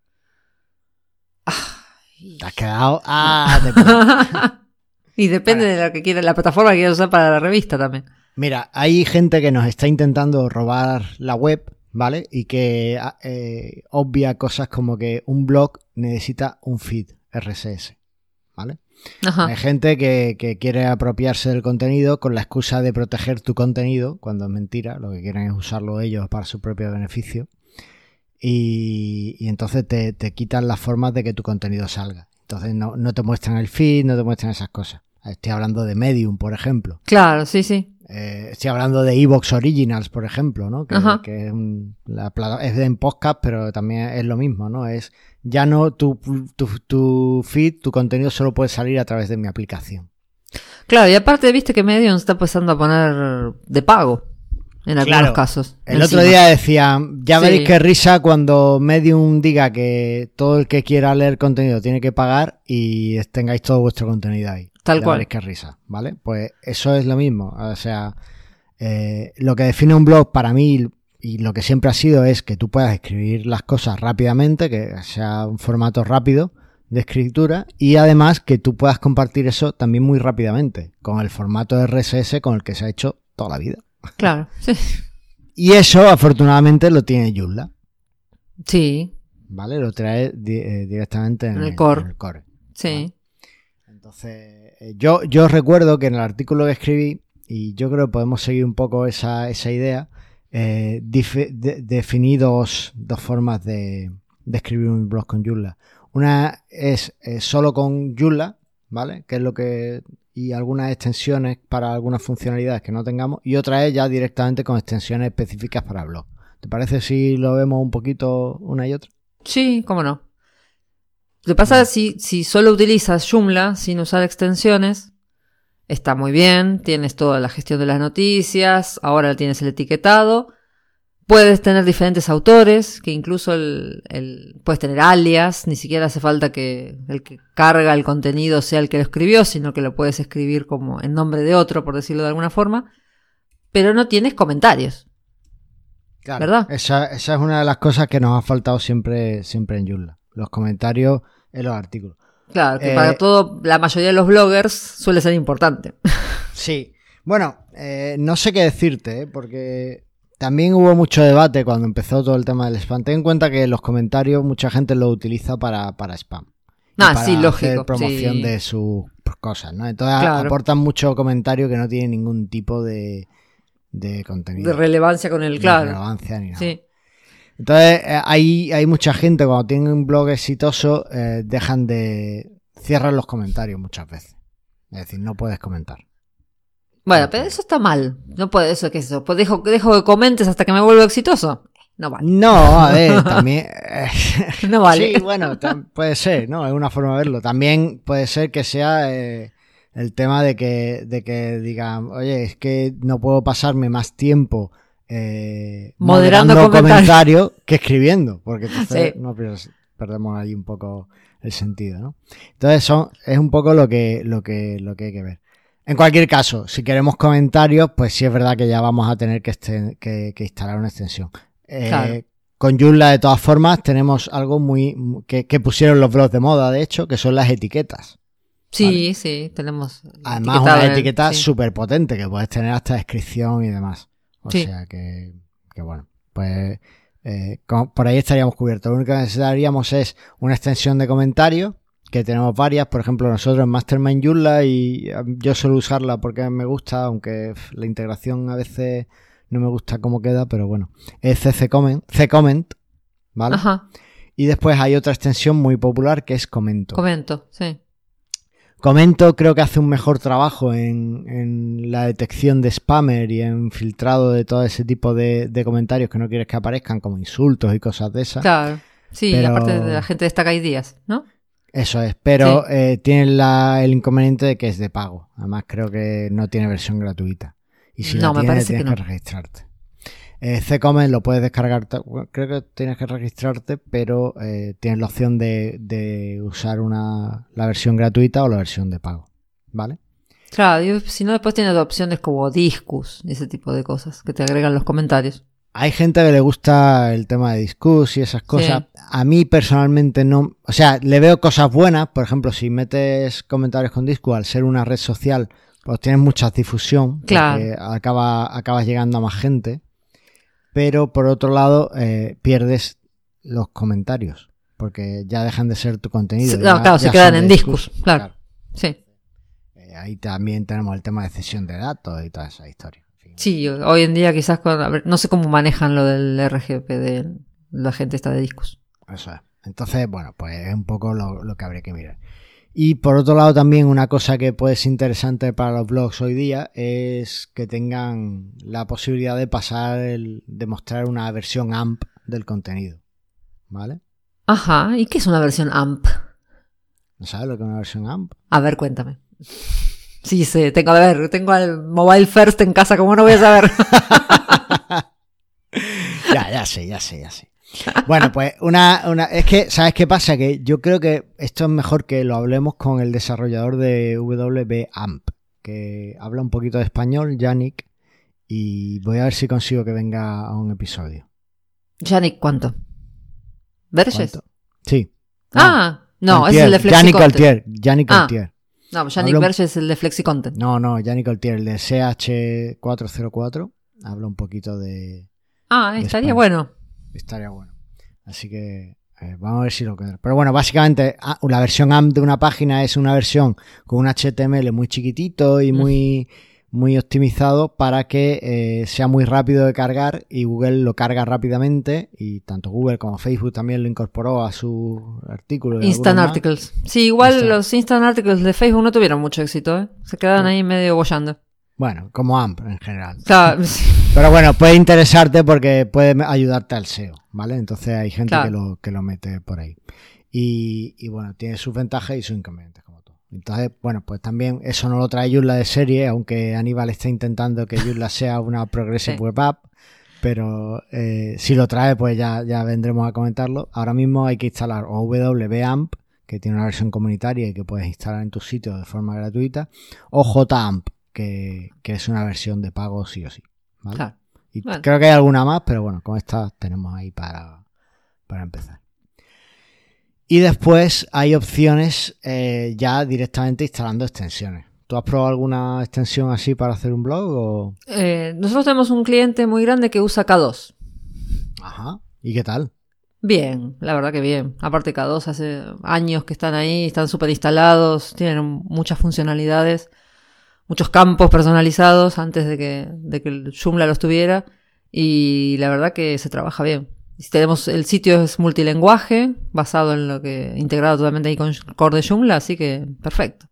¿Te has quedado? Ah, y depende de lo que quieras, la plataforma que quieras usar para la revista también. Mira, hay gente que nos está intentando robar la web, ¿vale? Y que eh, obvia cosas como que un blog necesita un feed RSS, ¿vale? Hay gente que, que, quiere apropiarse del contenido con la excusa de proteger tu contenido, cuando es mentira, lo que quieren es usarlo ellos para su propio beneficio. Y, y entonces te, te, quitan las formas de que tu contenido salga. Entonces no, no te muestran el feed, no te muestran esas cosas. Estoy hablando de Medium, por ejemplo. Claro, sí, sí. Eh, estoy hablando de Evox Originals, por ejemplo, ¿no? Que, que es, un, la, es en podcast, pero también es lo mismo, ¿no? Es ya no tu, tu, tu, feed, tu contenido solo puede salir a través de mi aplicación. Claro, y aparte viste que Medium está empezando a poner de pago en algunos casos. El otro día decían, ya veréis qué risa cuando Medium diga que todo el que quiera leer contenido tiene que pagar y tengáis todo vuestro contenido ahí. Tal cual. Qué risa, ¿vale? Pues eso es lo mismo. O sea, eh, lo que define un blog para mí y lo que siempre ha sido es que tú puedas escribir las cosas rápidamente, que sea un formato rápido de escritura y además que tú puedas compartir eso también muy rápidamente con el formato RSS con el que se ha hecho toda la vida. Claro, sí. Y eso afortunadamente lo tiene Joomla. Sí. ¿Vale? Lo trae eh, directamente en, el, core. En el core sí. Entonces, yo, yo recuerdo que en el artículo que escribí, y yo creo que podemos seguir un poco esa, idea, eh, definí dos, formas de, escribir un blog con Joomla. Una es eh, solo con Joomla, ¿vale? Que es lo que. y algunas extensiones para algunas funcionalidades que no tengamos. Y otra es ya directamente con extensiones específicas para blog. ¿Te parece si lo vemos un poquito una y otra? Sí, cómo no. Lo que pasa es si, si solo utilizas Joomla sin usar extensiones, está muy bien, tienes toda la gestión de las noticias, ahora tienes el etiquetado, puedes tener diferentes autores, que incluso el, el, puedes tener alias, ni siquiera hace falta que el que carga el contenido sea el que lo escribió, sino que lo puedes escribir como en nombre de otro, por decirlo de alguna forma, pero no tienes comentarios. Claro, ¿Verdad? Esa, esa es una de las cosas que nos ha faltado siempre, siempre en Joomla, los comentarios en los artículos. Claro, que para eh, todo, la mayoría de los bloggers suele ser importante. Sí. Bueno, eh, no sé qué decirte, ¿eh? porque también hubo mucho debate cuando empezó todo el tema del spam. Ten en cuenta que los comentarios mucha gente lo utiliza para, para spam. Ah, sí, lógico. Hacer promoción de sus cosas, ¿no? Entonces aportan mucho comentario que no tiene ningún tipo de, de contenido. De relevancia con el, claro. De relevancia ni nada. Sí. Entonces, eh, hay, hay mucha gente cuando tienen un blog exitoso, eh, dejan de. cierran los comentarios muchas veces. Es decir, no puedes comentar. Bueno, pero eso está mal. No puede, eso que eso. Pues dejo, dejo que comentes hasta que me vuelva exitoso. No vale. No, a ver, también. Eh, no vale. Sí, bueno, puede ser, ¿no? Es una forma de verlo. También puede ser que sea el tema de que, de que digan, oye, es que no puedo pasarme más tiempo eh, moderando, comentarios que escribiendo, porque entonces no, perdemos ahí un poco el sentido, ¿no? Entonces son, es un poco lo que, lo que, lo que hay que ver. En cualquier caso, si queremos comentarios, pues sí es verdad que ya vamos a tener que, este, que, instalar una extensión. Eh, con Joomla, de todas formas, tenemos algo muy que, que, pusieron los blogs de moda, de hecho, que son las etiquetas. Sí, sí, tenemos. Además, una etiqueta súper potente que puedes tener hasta descripción y demás. O sea que, que, bueno, pues eh, por ahí estaríamos cubiertos. Lo único que necesitaríamos es una extensión de comentarios, que tenemos varias. Por ejemplo, nosotros en Mastermind Joomla y um, yo suelo usarla porque me gusta, aunque la integración a veces no me gusta cómo queda, pero bueno. Es CC Comment, C -comment ¿vale? Ajá. Y después hay otra extensión muy popular que es Comento. Comento, sí. Comento creo que hace un mejor trabajo en, la detección de spammer y en filtrado de todo ese tipo de, comentarios que no quieres que aparezcan como insultos y cosas de esas. Claro, sí, aparte de la gente destaca días, ¿no? Eso es, pero eh, tiene el inconveniente de que es de pago. Además creo que no tiene versión gratuita. Y si no, la tienes, tienes que, registrarte. Eh, Ccomen lo puedes descargar, creo que tienes que registrarte, pero eh, tienes la opción de, usar una, la versión gratuita o la versión de pago, ¿vale? Claro, si no después tienes opciones como Discus y ese tipo de cosas que te agregan los comentarios. Hay gente que le gusta el tema de Discus y esas cosas. A mí personalmente no, o sea, le veo cosas buenas, por ejemplo, si metes comentarios con Discus al ser una red social, pues tienes mucha difusión, claro. acaba, acabas llegando a más gente pero por otro lado eh, pierdes los comentarios, porque ya dejan de ser tu contenido. claro, se quedan en discos, claro. Sí. Eh, ahí también tenemos el tema de cesión de datos y toda esa historia. En fin. Sí, hoy en día quizás con, a ver, no sé cómo manejan lo del RGP de la gente está de discos. Eso es. Entonces, bueno, pues es un poco lo, lo que habría que mirar. Y por otro lado, también una cosa que puede ser interesante para los blogs hoy día es que tengan la posibilidad de pasar, el, de mostrar una versión AMP del contenido. ¿Vale? Ajá, ¿y qué es una versión AMP? ¿No sabes lo que es una versión AMP? A ver, cuéntame. Sí, sí, tengo, a ver, tengo el Mobile First en casa, ¿cómo no voy a saber? ya, ya sé, ya sé, ya sé. Bueno, pues una, una, es que, ¿sabes qué pasa? Que yo creo que esto es mejor que lo hablemos con el desarrollador de WBAMP, que habla un poquito de español, Yannick, y voy a ver si consigo que venga a un episodio. Yannick, ¿cuánto? ¿Verges? ¿Cuánto? Sí. Ah, no, Altier, es el de Flexi Yannick Content. Altier, Yannick Ah. Altier. No, Yannick Hablo- Verges es el de Flexi Content. No, no, Yannick Altier, el de CH404, habla un poquito de... Ah, de estaría España. bueno. Estaría bueno. Así que eh, vamos a ver si lo queda. Pero bueno, básicamente ah, la versión AMP de una página es una versión con un HTML muy chiquitito y muy, muy optimizado para que eh, sea muy rápido de cargar y Google lo carga rápidamente y tanto Google como Facebook también lo incorporó a su artículo. Instant más. Articles. Sí, igual Instant. los Instant Articles de Facebook no tuvieron mucho éxito, ¿eh? Se quedaron ahí medio bollando. Bueno, como AMP en general. Pero bueno, puede interesarte porque puede ayudarte al SEO, ¿vale? Entonces hay gente Claro. que, lo, que lo mete por ahí. Y, y bueno, tiene sus ventajas y sus inconvenientes, como todo. Entonces, bueno, pues también eso no lo trae Joomla de serie, aunque Aníbal está intentando que Joomla sea una Progressive Sí. Web App. Pero eh, si lo trae, pues ya, ya vendremos a comentarlo. Ahora mismo hay que instalar o WBAMP, que tiene una versión comunitaria y que puedes instalar en tu sitio de forma gratuita, o JAMP, que, que es una versión de pago sí o sí. ¿vale? claro. Y Bueno. creo que hay alguna más, pero bueno, con esta tenemos ahí para, para empezar. Y después hay opciones eh, ya directamente instalando extensiones. ¿Tú has probado alguna extensión así para hacer un blog? O... Eh, nosotros tenemos un cliente muy grande que usa K2. Ajá. ¿Y qué tal? Bien, la verdad que bien. Aparte K2 hace años que están ahí, están súper instalados, tienen muchas funcionalidades, muchos campos personalizados antes de que, de que el Joomla los tuviera y la verdad que se trabaja bien. Tenemos, el sitio es multilenguaje, basado en lo que, integrado totalmente ahí con core de Joomla, así que perfecto.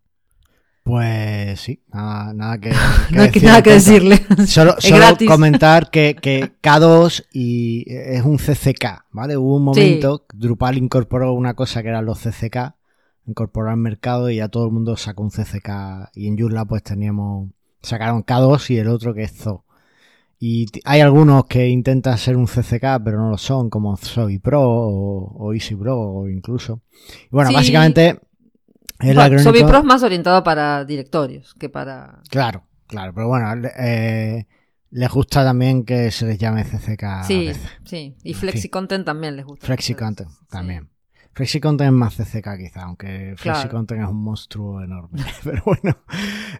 Pues sí, nada, nada que, que no hay que- decir nada que decirle. Solo, comentar que, que K2 y es un CCK, ¿vale? Hubo un momento, que Drupal incorporó una cosa que eran los CCK, incorporó al mercado y ya todo el mundo sacó un CCK y en Joomla pues teníamos, sacaron K2 y el otro que es Zo. Y hay algunos que intentan ser un CCK pero no lo son, como Zoe Pro o, o Easy Pro o incluso. Y bueno, Sí. básicamente es la Bueno, crónica- Sobipro es más orientado para directorios que para... Claro, claro, pero bueno, le- eh, les gusta también que se les llame CCK a Sí, veces. sí. Y En Flexi fin. Content también les gusta. Flexi mucho Content eso. Sí. Flexi Content es más CCK quizá, aunque Claro. Content es un monstruo enorme. Pero bueno,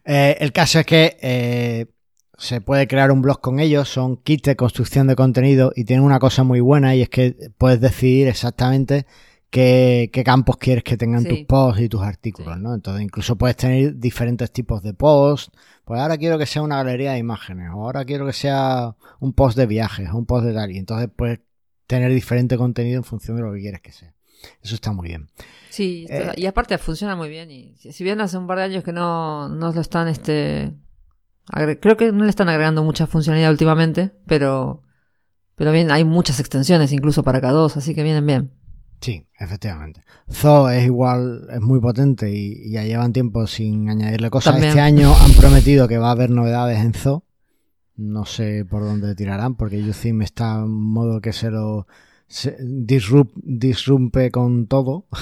Eh, el caso es que eh, se puede crear un blog con ellos, son kits de construcción de contenido y tienen una cosa muy buena y es que puedes decidir exactamente qué, qué campos quieres que tengan Sí. tus posts y tus artículos, Sí. ¿no? Entonces incluso puedes tener diferentes tipos de posts. Pues ahora quiero que sea una galería de imágenes, o ahora quiero que sea un post de viajes, o un post de tal. Y entonces puedes tener diferente contenido en función de lo que quieres que sea. Eso está muy bien. Sí, Eh, y aparte funciona muy bien. Y si bien hace un par de años que no, no lo están, este, creo que no le están agregando mucha funcionalidad últimamente, pero, pero bien, hay muchas extensiones incluso para K2, así que vienen bien. Sí, efectivamente. Zoo es igual, es muy potente y, y ya llevan tiempo sin añadirle cosas. También. Este año han prometido que va a haber novedades en Zoo. No sé por dónde tirarán, porque Uthim está en modo que se lo disrup- disrumpe con todo.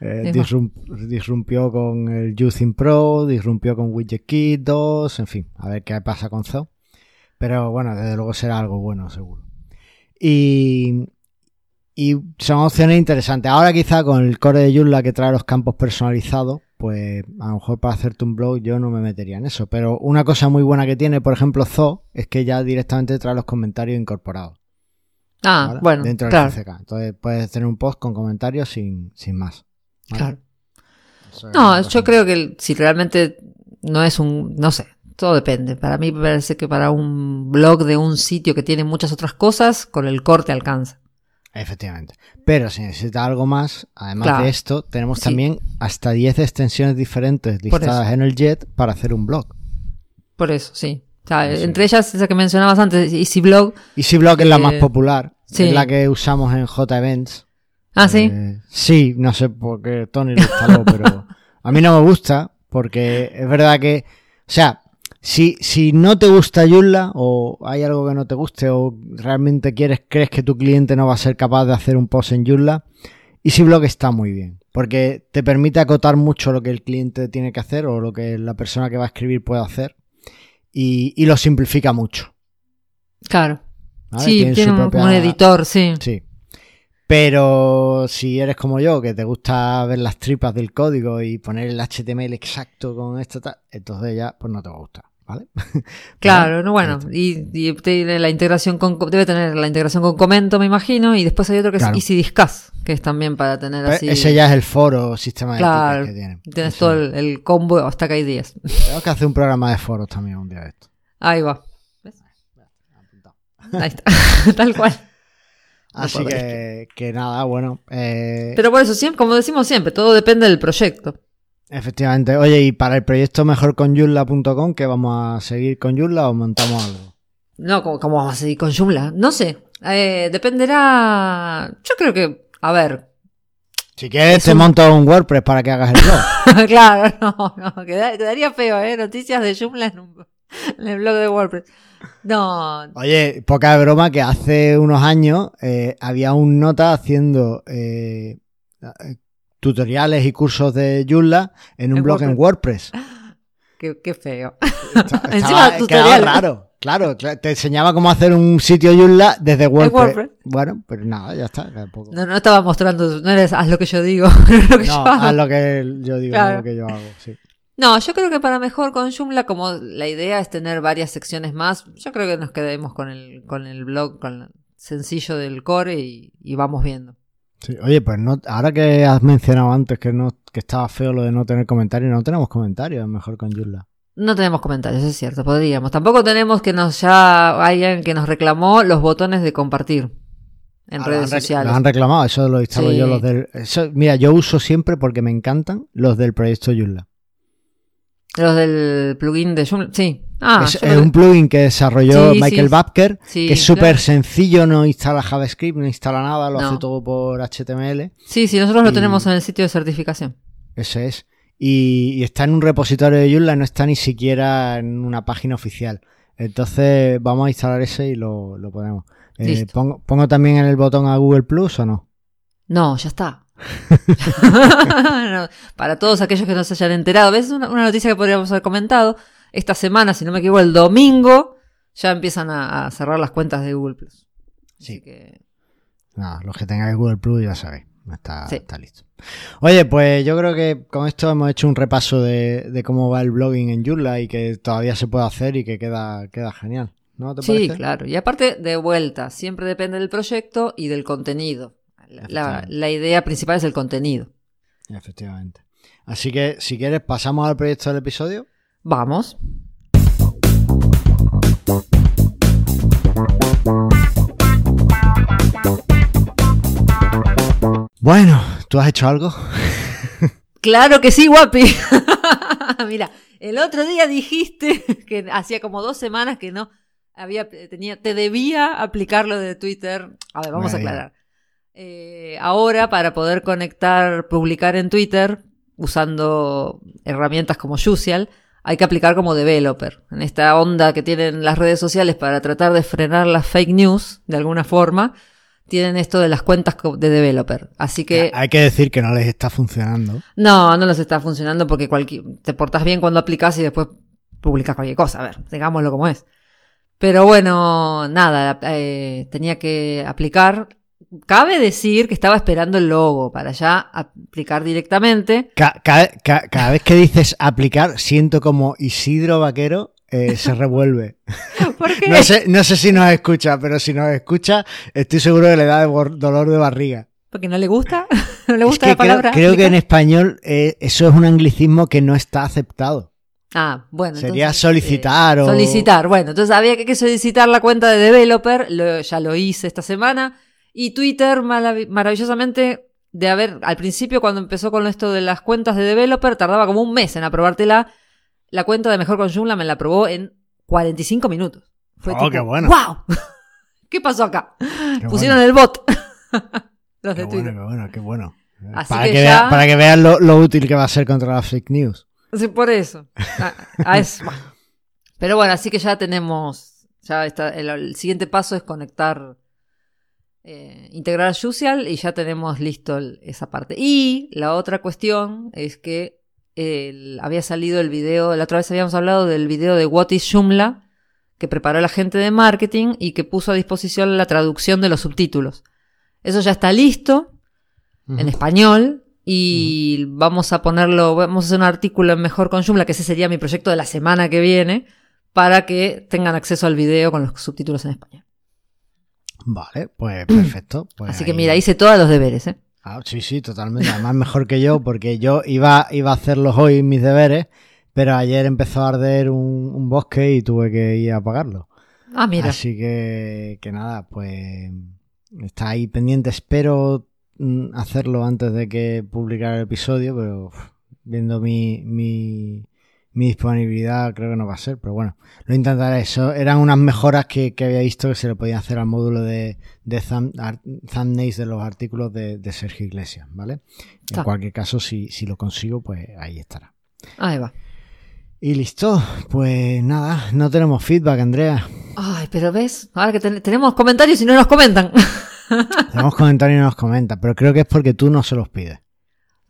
Eh, Eva. disrum- disrumpió con el Uthim Pro, disrumpió con WidgetKit 2, en fin, a ver qué pasa con Zoo. Pero bueno, desde luego será algo bueno, seguro. Y, y son opciones interesantes. Ahora quizá con el core de Joomla que trae los campos personalizados, pues a lo mejor para hacerte un blog yo no me metería en eso. Pero una cosa muy buena que tiene, por ejemplo, Zoo, es que ya directamente trae los comentarios incorporados. Ah, ¿vale? bueno, Dentro claro, del CCK. Entonces puedes tener un post con comentarios sin, sin más. ¿vale? claro. Eso No, yo creo que si realmente no es un, no sé, todo depende. Para mí me parece que para un blog de un sitio que tiene muchas otras cosas, con el corte alcanza. Efectivamente. Pero si necesitas algo más, además Claro. de esto, tenemos Sí. también hasta 10 extensiones diferentes listadas en el Jet para hacer un blog. Por eso, sí. O sea, Sí. entre ellas esa que mencionabas antes, EasyBlog. EasyBlog es la más Eh, popular, sí. es la que usamos en J-Events. Ah, sí. Eh, sí, no sé por qué Tony lo instaló, pero a mí no me gusta porque es verdad que, o sea, si, si no te gusta Joomla o hay algo que no te guste o realmente quieres, crees que tu cliente no va a ser capaz de hacer un post en Joomla, EasyBlog está muy bien porque te permite acotar mucho lo que el cliente tiene que hacer o lo que la persona que va a escribir puede hacer y, y lo simplifica mucho. Claro. ¿Vale? Sí, Tiene tiene su un, propia- como un editor, sí. Sí. Pero si eres como yo, que te gusta ver las tripas del código y poner el HTML exacto con esto, tal, entonces ya pues no te va a gustar, ¿vale? Claro, no, bueno, y, y tiene la integración con, debe tener la integración con Comento, me imagino, y después hay otro que Claro. es Easy Discuss, que es también para tener Pero así. Ese ya es el foro sistema de Claro, tickets que tienen. tienes todo el, el combo hasta que hay 10. Tengo que hacer un programa de foros también un día de esto. Ahí va. Ahí está, tal cual. No Así que, que nada, bueno. eh, Pero por eso, siempre, como decimos siempre, todo depende del proyecto. Efectivamente. Oye, y para el proyecto mejorconyula.com, que vamos a seguir con Joomla o montamos algo? No, ¿cómo, cómo vamos a seguir con Joomla? No sé. Eh, dependerá. Yo creo que. A ver. Si quieres, Es te un- monto un WordPress para que hagas el blog. claro, no, no. queda- quedaría feo, ¿eh? Noticias de Joomla en, un- en el blog de WordPress. No. Oye, poca broma que hace unos años eh, había un nota haciendo eh, eh, tutoriales y cursos de Joomla en un En blog en WordPress. Qué, qué feo. Encima estaba- tutorial. raro. Claro, cla- te enseñaba cómo hacer un sitio Joomla desde WordPress. WordPress. Bueno, pero nada, ya está. tampoco- No, no estaba mostrando. No eres haz lo que yo digo. no es lo que yo No, hago. haz lo que yo digo, Claro. no lo que yo hago. Sí. No, yo creo que para mejor con Joomla, como la idea es tener varias secciones más, yo creo que nos quedemos con el, con el blog, con el sencillo del core y, y vamos viendo. Sí, Oye, pues no, ahora que has mencionado antes que no que estaba feo lo de no tener comentarios, no tenemos comentarios, mejor con Joomla. No tenemos comentarios, es cierto, podríamos. Tampoco tenemos que nos ya alguien que nos reclamó los botones de compartir en Ah, redes sociales. Lo han reclamado, eso lo instalo Sí. yo los del. eso- mira, yo uso siempre porque me encantan los del proyecto Joomla. Los del plugin de Joomla, sí. Ah, es es un plugin que desarrolló Sí, Michael sí. Babker, sí, que es claro. súper sencillo, no instala JavaScript, no instala nada, lo No. hace todo por HTML. Sí, sí, nosotros lo tenemos en el sitio de certificación. Ese es. Y, y está en un repositorio de Joomla, no está ni siquiera en una página oficial. Entonces vamos a instalar ese y lo, lo ponemos. Eh, pongo, ¿Pongo también en el botón a Google Plus o no? No, ya está. No, para todos aquellos que no se hayan enterado, ¿ves? Una, una noticia que podríamos haber comentado. Esta semana, si no me equivoco, el domingo, ya empiezan a, a cerrar las cuentas de Google Plus. Sí. Así que, Nada, los que tengáis Google Plus ya sabéis. Está, Sí. está listo. Oye, pues yo creo que con esto hemos hecho un repaso de, de cómo va el blogging en Joomla y que todavía se puede hacer y que queda, queda genial. ¿No te sí, parece? claro. Y aparte, de vuelta, siempre depende del proyecto y del contenido. La, idea principal es el contenido. Efectivamente. Así que, si quieres, pasamos al proyecto del episodio. Vamos. Bueno, ¿tú has hecho algo? Claro que sí, guapi. Mira, el otro día dijiste que hacía como dos semanas que no había tenía te debía aplicar lo de Twitter. A ver, vamos a aclarar. Eh, ahora para poder conectar, publicar en Twitter usando herramientas como Jusial, hay que aplicar como developer. En esta onda que tienen las redes sociales para tratar de frenar las fake news de alguna forma, tienen esto de las cuentas de developer. Así que Hay que decir que no les está funcionando. no, no les está funcionando porque cualquier, te portas bien cuando aplicas y después publicas cualquier cosa. A ver, digámoslo como es. Pero bueno, nada, eh, tenía que aplicar. Cabe decir que estaba esperando el logo para ya aplicar directamente. Ca- ca- ca- cada vez que dices aplicar, siento como Isidro Vaquero eh, se revuelve. Porque No sé, no sé si nos escucha, pero si nos escucha, estoy seguro que le da dolor de barriga. porque no le gusta. no le Es gusta que la palabra. creo, creo que en español eh, eso es un anglicismo que no está aceptado. Ah, bueno. Sería entonces, solicitar eh, o- Solicitar, bueno. Entonces había que, que solicitar la cuenta de developer. lo- ya lo hice esta semana. Y Twitter, maravillosamente, de haber, al principio cuando empezó con esto de las cuentas de developer, tardaba como un mes en aprobártela. La cuenta de Mejor con Joomla me la aprobó en 45 minutos. Fue Oh, tipo, qué bueno. ¡Wow! ¿Qué pasó acá? Qué Pusieron bueno, el bot. Los qué de bueno, Twitter. qué bueno, qué bueno. Así para, que que ya- vea- para que vean lo, lo útil que va a ser contra las fake news. Sí, por eso. Ah, ah, es- bueno. Pero bueno, así que ya tenemos. Ya está, el, el siguiente paso es conectar. Eh, integrar a y ya tenemos listo el- esa parte. Y la otra cuestión es que el- había salido el video. La otra vez habíamos hablado del video de What is Joomla que preparó la gente de marketing y que puso a disposición la traducción de los subtítulos. Eso ya está listo en español y vamos a ponerlo, vamos a hacer un artículo en Mejor con Joomla, que ese sería mi proyecto de la semana que viene, para que tengan acceso al video con los subtítulos en español. Vale, pues perfecto. pues Así que mira, hice todos los deberes, ¿eh? Ah, sí, sí, totalmente. Además, mejor que yo, porque yo iba, iba a hacerlos hoy mis deberes, pero ayer empezó a arder un, un bosque y tuve que ir a apagarlo. Ah, mira. Así que, que nada, pues está ahí pendiente. Espero mm, hacerlo antes de que publicar el episodio, pero viendo mi, mi, mi disponibilidad creo que no va a ser, pero bueno, lo intentaré. Eso eran unas mejoras que, que había visto que se le podían hacer al módulo de, de thumbnails de los artículos de, de Sergio Iglesias, ¿vale? En cualquier caso, si, si lo consigo, pues ahí estará. Ahí va. Y listo, pues nada, no tenemos feedback, Andrea. Ay, pero ves, ahora que ten- tenemos comentarios y no nos comentan. Tenemos comentarios y no nos comentan, pero creo que es porque tú no se los pides.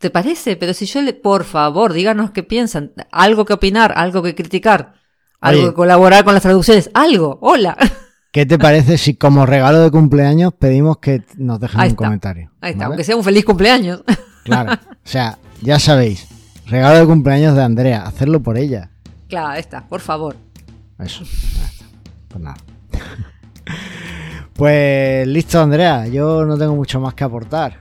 ¿Te parece? Pero si yo le, por favor, díganos qué piensan. Algo que opinar, algo que criticar, algo Oye. que colaborar con las traducciones, algo. Hola. ¿Qué te parece si como regalo de cumpleaños pedimos que nos dejen Ahí un está. comentario? Ahí está, ¿vale? aunque sea un feliz cumpleaños. Claro, o sea, ya sabéis, regalo de cumpleaños de Andrea, hacerlo por ella. claro, ahí está, por favor. Eso, está. Pues nada. Pues listo, Andrea, yo no tengo mucho más que aportar.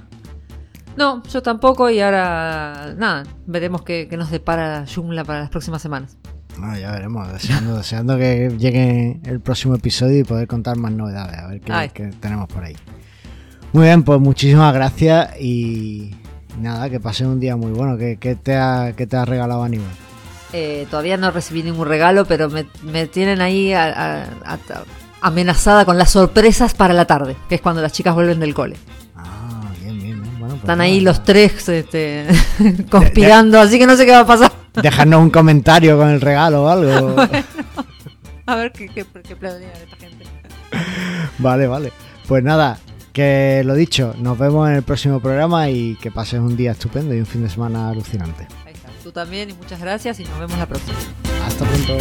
No, yo tampoco y ahora nada, veremos qué, qué nos depara Joomla para las próximas semanas. No, ya veremos, deseando, deseando que llegue el próximo episodio y poder contar más novedades, a ver qué, tenemos por ahí. Muy bien, pues muchísimas gracias y nada, que pases un día muy bueno. ¿Qué, qué te, ha, qué te ha regalado Aníbal? Eh, todavía no recibí ningún regalo, pero me, me tienen ahí a- a- a- amenazada con las sorpresas para la tarde, que es cuando las chicas vuelven del cole. Están ahí los tres este, conspirando, así que no sé qué va a pasar. Dejarnos un comentario con el regalo o algo. A ver qué, qué, qué esta gente. vale, vale. Pues nada, que lo dicho, nos vemos en el próximo programa y que pases un día estupendo y un fin de semana alucinante. Ahí está. Tú también y muchas gracias y nos vemos la próxima. Hasta pronto.